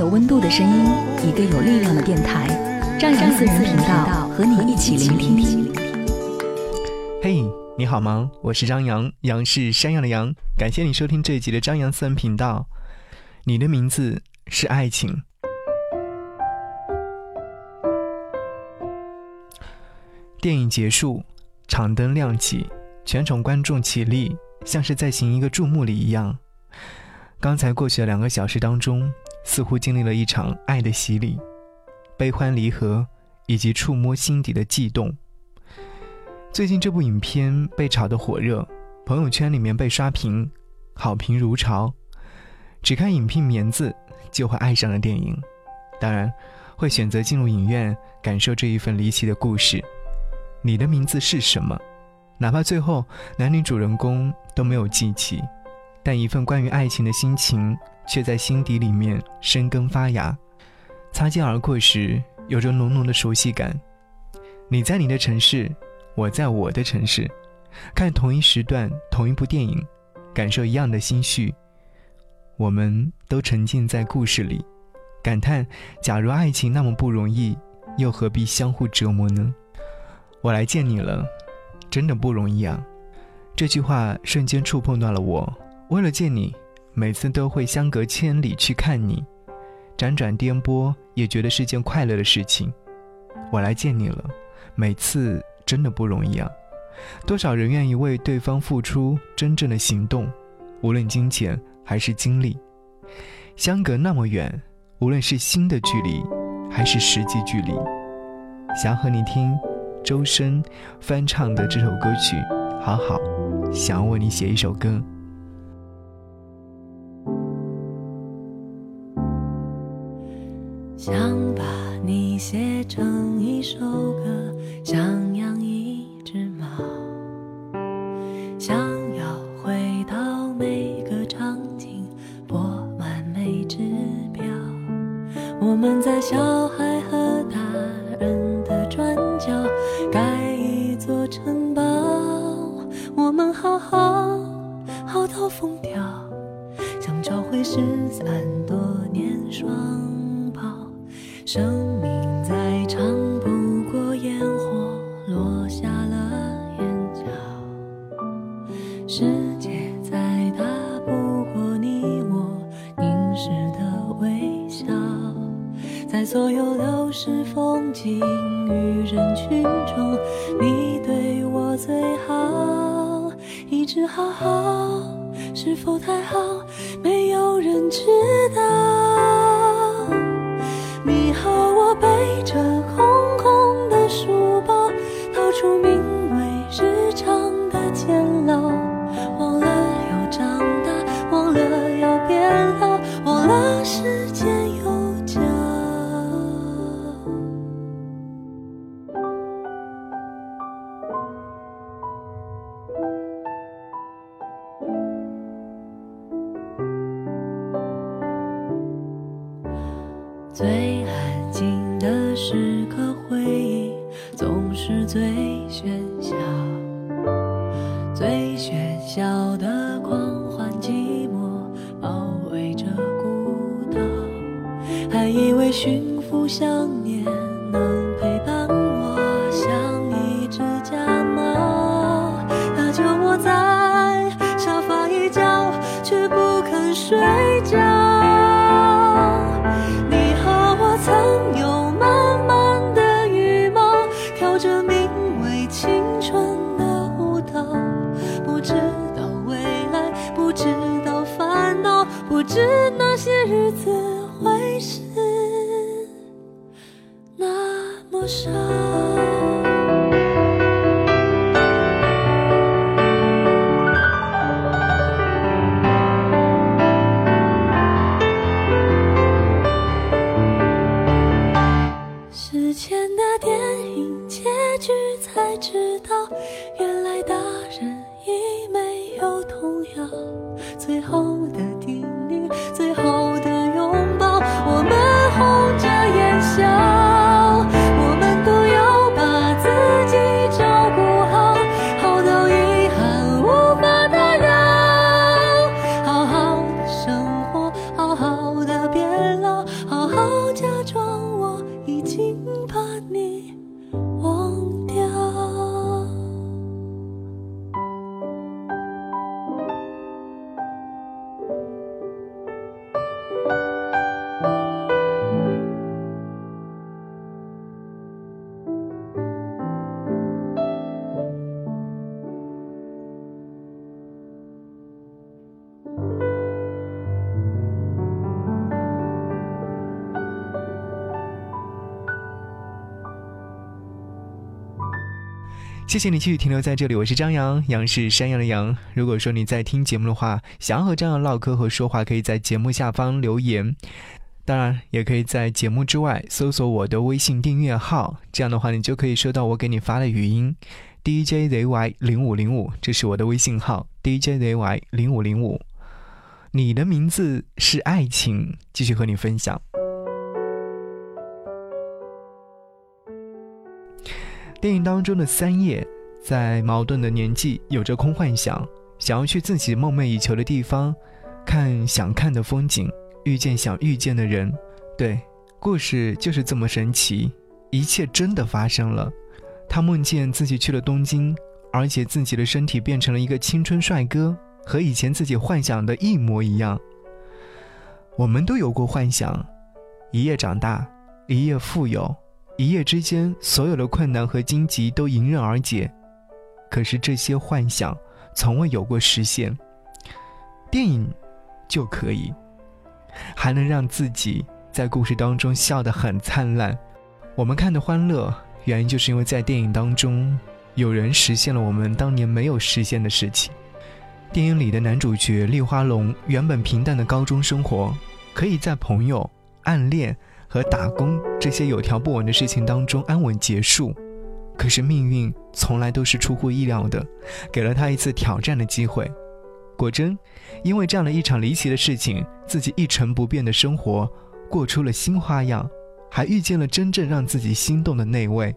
有温度的声音，一个有力量的电台，张扬私人频道和你一起聆听。嘿，你好吗？我是张扬，杨是山羊的羊。感谢你收听这一集的张扬私人频道。你的名字是爱情。电影结束，场灯亮起，全场观众起立，像是在行一个注目礼一样。刚才过去的两个小时当中。似乎经历了一场爱的洗礼，悲欢离合，以及触摸心底的悸动。最近这部影片被炒得火热，朋友圈里面被刷屏，好评如潮。只看影片名字就会爱上了电影，当然会选择进入影院感受这一份离奇的故事。你的名字是什么？哪怕最后男女主人公都没有记起，但一份关于爱情的心情。却在心底里面生根发芽，擦肩而过时，有着浓浓的熟悉感。你在你的城市，我在我的城市，看同一时段同一部电影，感受一样的心绪。我们都沉浸在故事里，感叹：假如爱情那么不容易，又何必相互折磨呢？我来见你了，真的不容易啊！这句话瞬间触碰到了我。为了见你。每次都会相隔千里去看你，辗转颠簸也觉得是件快乐的事情。我来见你了，每次真的不容易啊！多少人愿意为对方付出真正的行动，无论金钱还是精力。相隔那么远，无论是心的距离还是实际距离，想和你听周深翻唱的这首歌曲，好好，想为你写一首歌。想把你写成一首歌，想养一只猫，想要回到每个场景，拨完每只表。我们在小孩和大人的转角盖一座城堡，我们好好好到疯掉，想找回失散多年双。生命再长不过烟火落下了眼角，世界再大不过你我凝视的微笑，在所有流逝风景与人群中，你对我最好，一直好好，是否太好，没有人知道。我背着空空的书包，逃出名为日常的监牢，忘了要长大，忘了要变老，忘了时间有脚。最爱。的时刻，回忆总是最喧嚣，最喧嚣的狂欢，寂寞包围着孤岛，还以为驯服想知道，原来大人已没有童谣。最后的叮咛，最后的拥抱，我们红着眼笑，谢谢你继续停留在这里，我是张扬，杨是山羊的羊。如果说你在听节目的话，想要和张扬唠嗑和说话，可以在节目下方留言。当然，也可以在节目之外搜索我的微信订阅号，这样的话你就可以收到我给你发的语音。DJZY 零五零五，这是我的微信号，DJZY 零五零五。你的名字是爱情，继续和你分享。电影当中的三叶，在矛盾的年纪有着空幻想，想要去自己梦寐以求的地方，看想看的风景，遇见想遇见的人。对，故事就是这么神奇，一切真的发生了。他梦见自己去了东京，而且自己的身体变成了一个青春帅哥，和以前自己幻想的一模一样。我们都有过幻想，一夜长大，一夜富有。一夜之间，所有的困难和荆棘都迎刃而解，可是这些幻想从未有过实现。电影就可以，还能让自己在故事当中笑得很灿烂。我们看的欢乐，原因就是因为在电影当中，有人实现了我们当年没有实现的事情。电影里的男主角立花龙，原本平淡的高中生活，可以在朋友、暗恋。和打工这些有条不紊的事情当中安稳结束，可是命运从来都是出乎意料的，给了他一次挑战的机会。果真，因为这样的一场离奇的事情，自己一成不变的生活过出了新花样，还遇见了真正让自己心动的那位。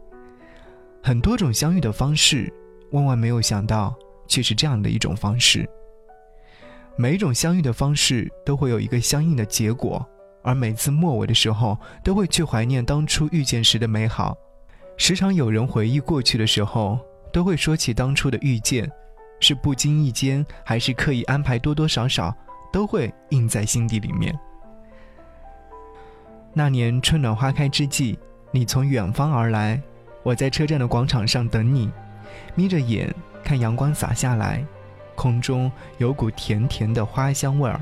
很多种相遇的方式，万万没有想到却是这样的一种方式。每一种相遇的方式都会有一个相应的结果。而每次末尾的时候，都会去怀念当初遇见时的美好。时常有人回忆过去的时候，都会说起当初的遇见，是不经意间，还是刻意安排，多多少少都会印在心底里面。那年春暖花开之际，你从远方而来，我在车站的广场上等你，眯着眼看阳光洒下来，空中有股甜甜的花香味儿。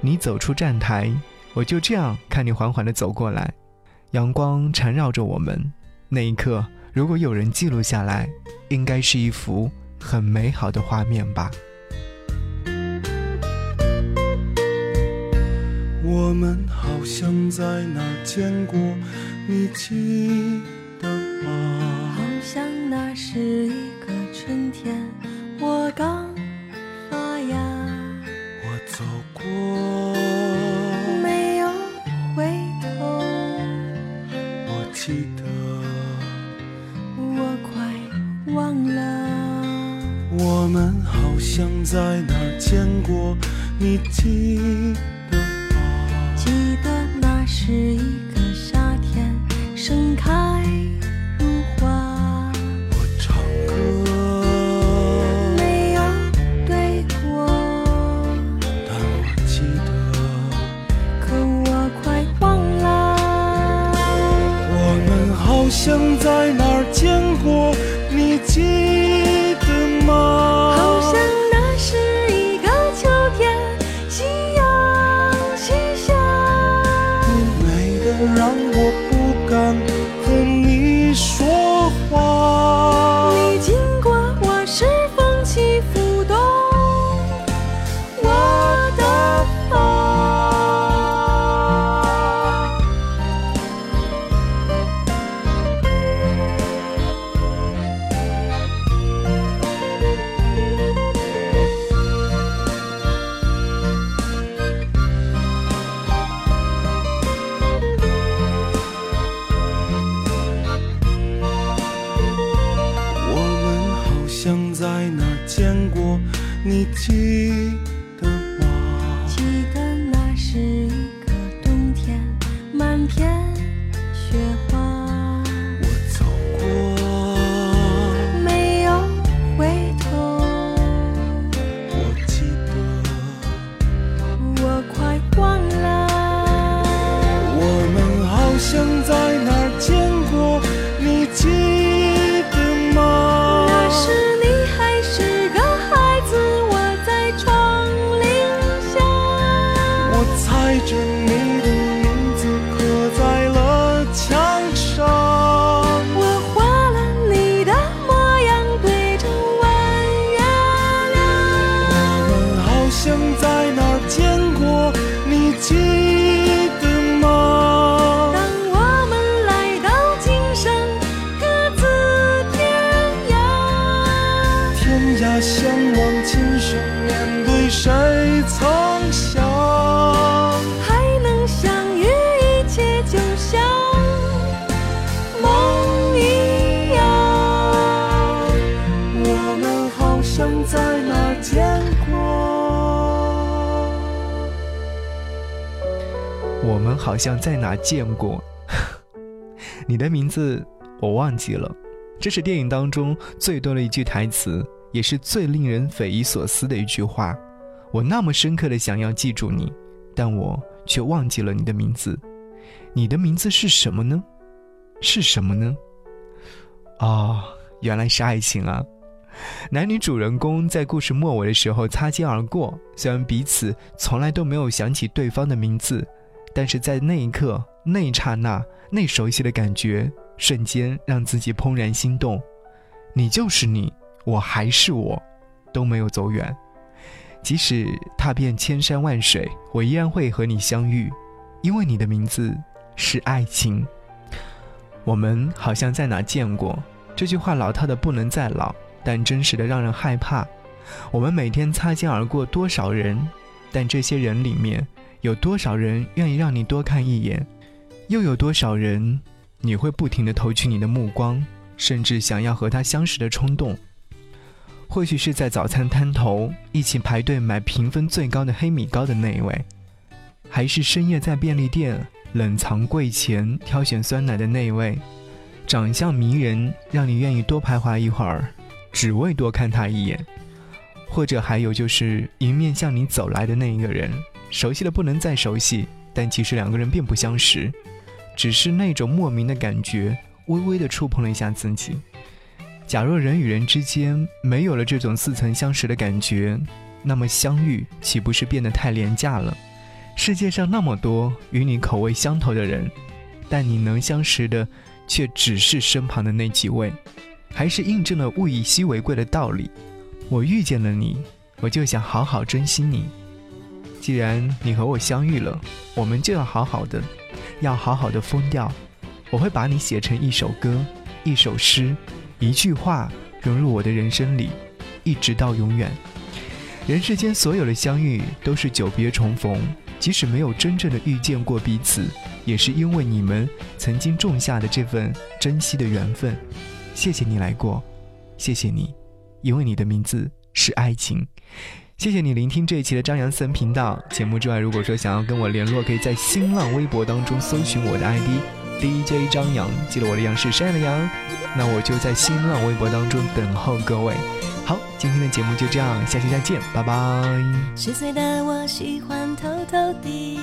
你走出站台。我就这样看你缓缓地走过来，阳光缠绕着我们。那一刻，如果有人记录下来，应该是一幅很美好的画面吧。我们好像在哪儿见过，你记得吗？好像那是我们好像在哪儿见过，你记得吗？记得那是一个夏天，盛开如花，我唱歌，没有对过，但我记得，可我快忘了。我们好像在哪儿见过，你记借相望，今生面对谁曾想？还能相遇，一切就像梦一样。我们好像在哪见过。我们好像在哪见过。你的名字我忘记了，这是电影当中最多的一句台词，也是最令人匪夷所思的一句话。我那么深刻的想要记住你，但我却忘记了你的名字。你的名字是什么呢？是什么呢？哦，原来是爱情啊！男女主人公在故事末尾的时候擦肩而过，虽然彼此从来都没有想起对方的名字，但是在那一刻、那一刹那、那熟悉的感觉，瞬间让自己怦然心动。你就是你，我还是我，都没有走远。即使踏遍千山万水，我依然会和你相遇，因为你的名字是爱情。我们好像在哪见过，这句话老套的不能再老，但真实的让人害怕。我们每天擦肩而过多少人，但这些人里面有多少人愿意让你多看一眼？又有多少人你会不停的投去你的目光，甚至想要和他相识的冲动？或许是在早餐摊头一起排队买评分最高的黑米糕的那一位，还是深夜在便利店冷藏柜前挑选酸奶的那一位，长相迷人，让你愿意多徘徊一会儿，只为多看他一眼。或者还有就是迎面向你走来的那一个人，熟悉的不能再熟悉，但其实两个人并不相识，只是那种莫名的感觉，微微的触碰了一下自己。假若人与人之间没有了这种似曾相识的感觉，那么相遇岂不是变得太廉价了？世界上那么多与你口味相投的人，但你能相识的却只是身旁的那几位，还是印证了物以稀为贵的道理。我遇见了你，我就想好好珍惜你。既然你和我相遇了，我们就要好好的，要好好的疯掉。我会把你写成一首歌，一首诗。一句话融入我的人生里，一直到永远。人世间所有的相遇都是久别重逢，即使没有真正的遇见过彼此，也是因为你们曾经种下的这份珍惜的缘分。谢谢你来过，谢谢你，因为你的名字是爱情。谢谢你聆听这一期的张扬私人频道节目之外，如果说想要跟我联络，可以在新浪微博当中搜寻我的 ID DJ 张扬，记得我的杨是山的杨。那我就在新浪微博当中等候各位。好，今天的节目就这样，下期再见，拜拜。十岁的我喜欢偷偷地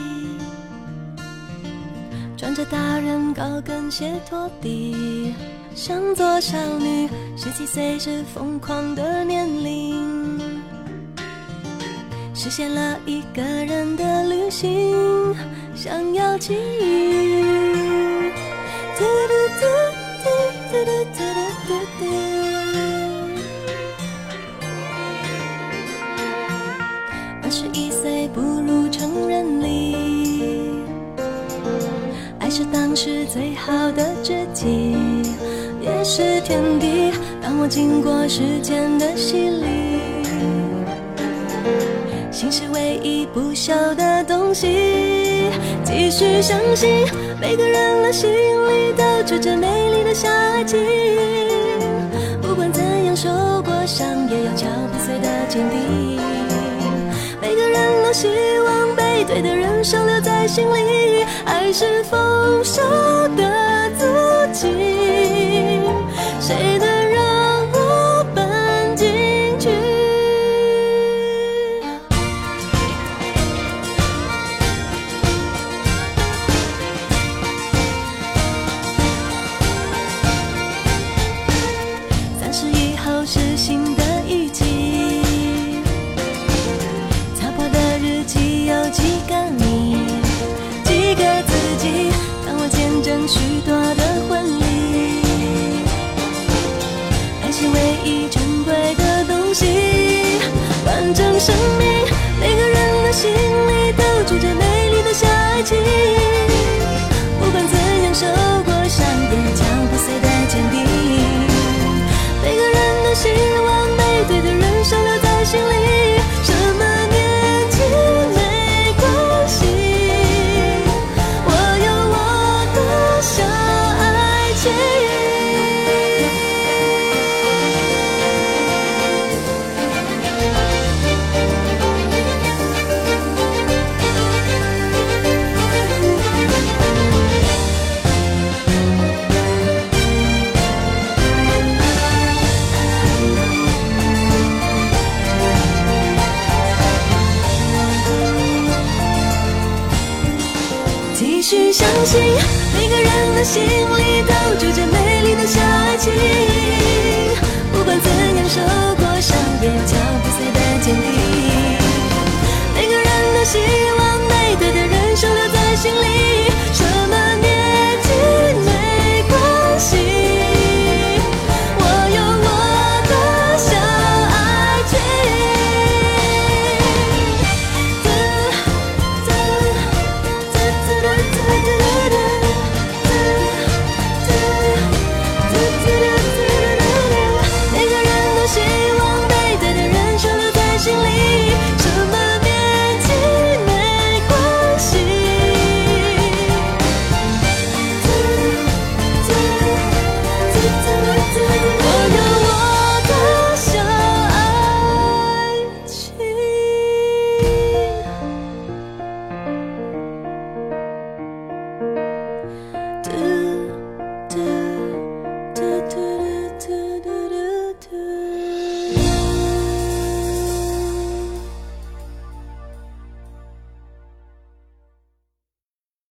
穿着大人高跟鞋拖地，想做少女。十七岁是疯狂的年龄，实现了一个人的旅行，想要奇遇。二十一岁步入成人礼，爱是当时最好的知己，也是天敌。当我经过时间的洗礼，心是唯一不朽的东西。继续相信，每个人的心里都住着美丽的小爱情，不管怎样受过伤，也要敲破碎的坚定。每个人都希望被对的人收留在心里，爱是丰收的自己。谁的？许多的婚礼爱是唯一珍贵的东西完整生命每个人的心谁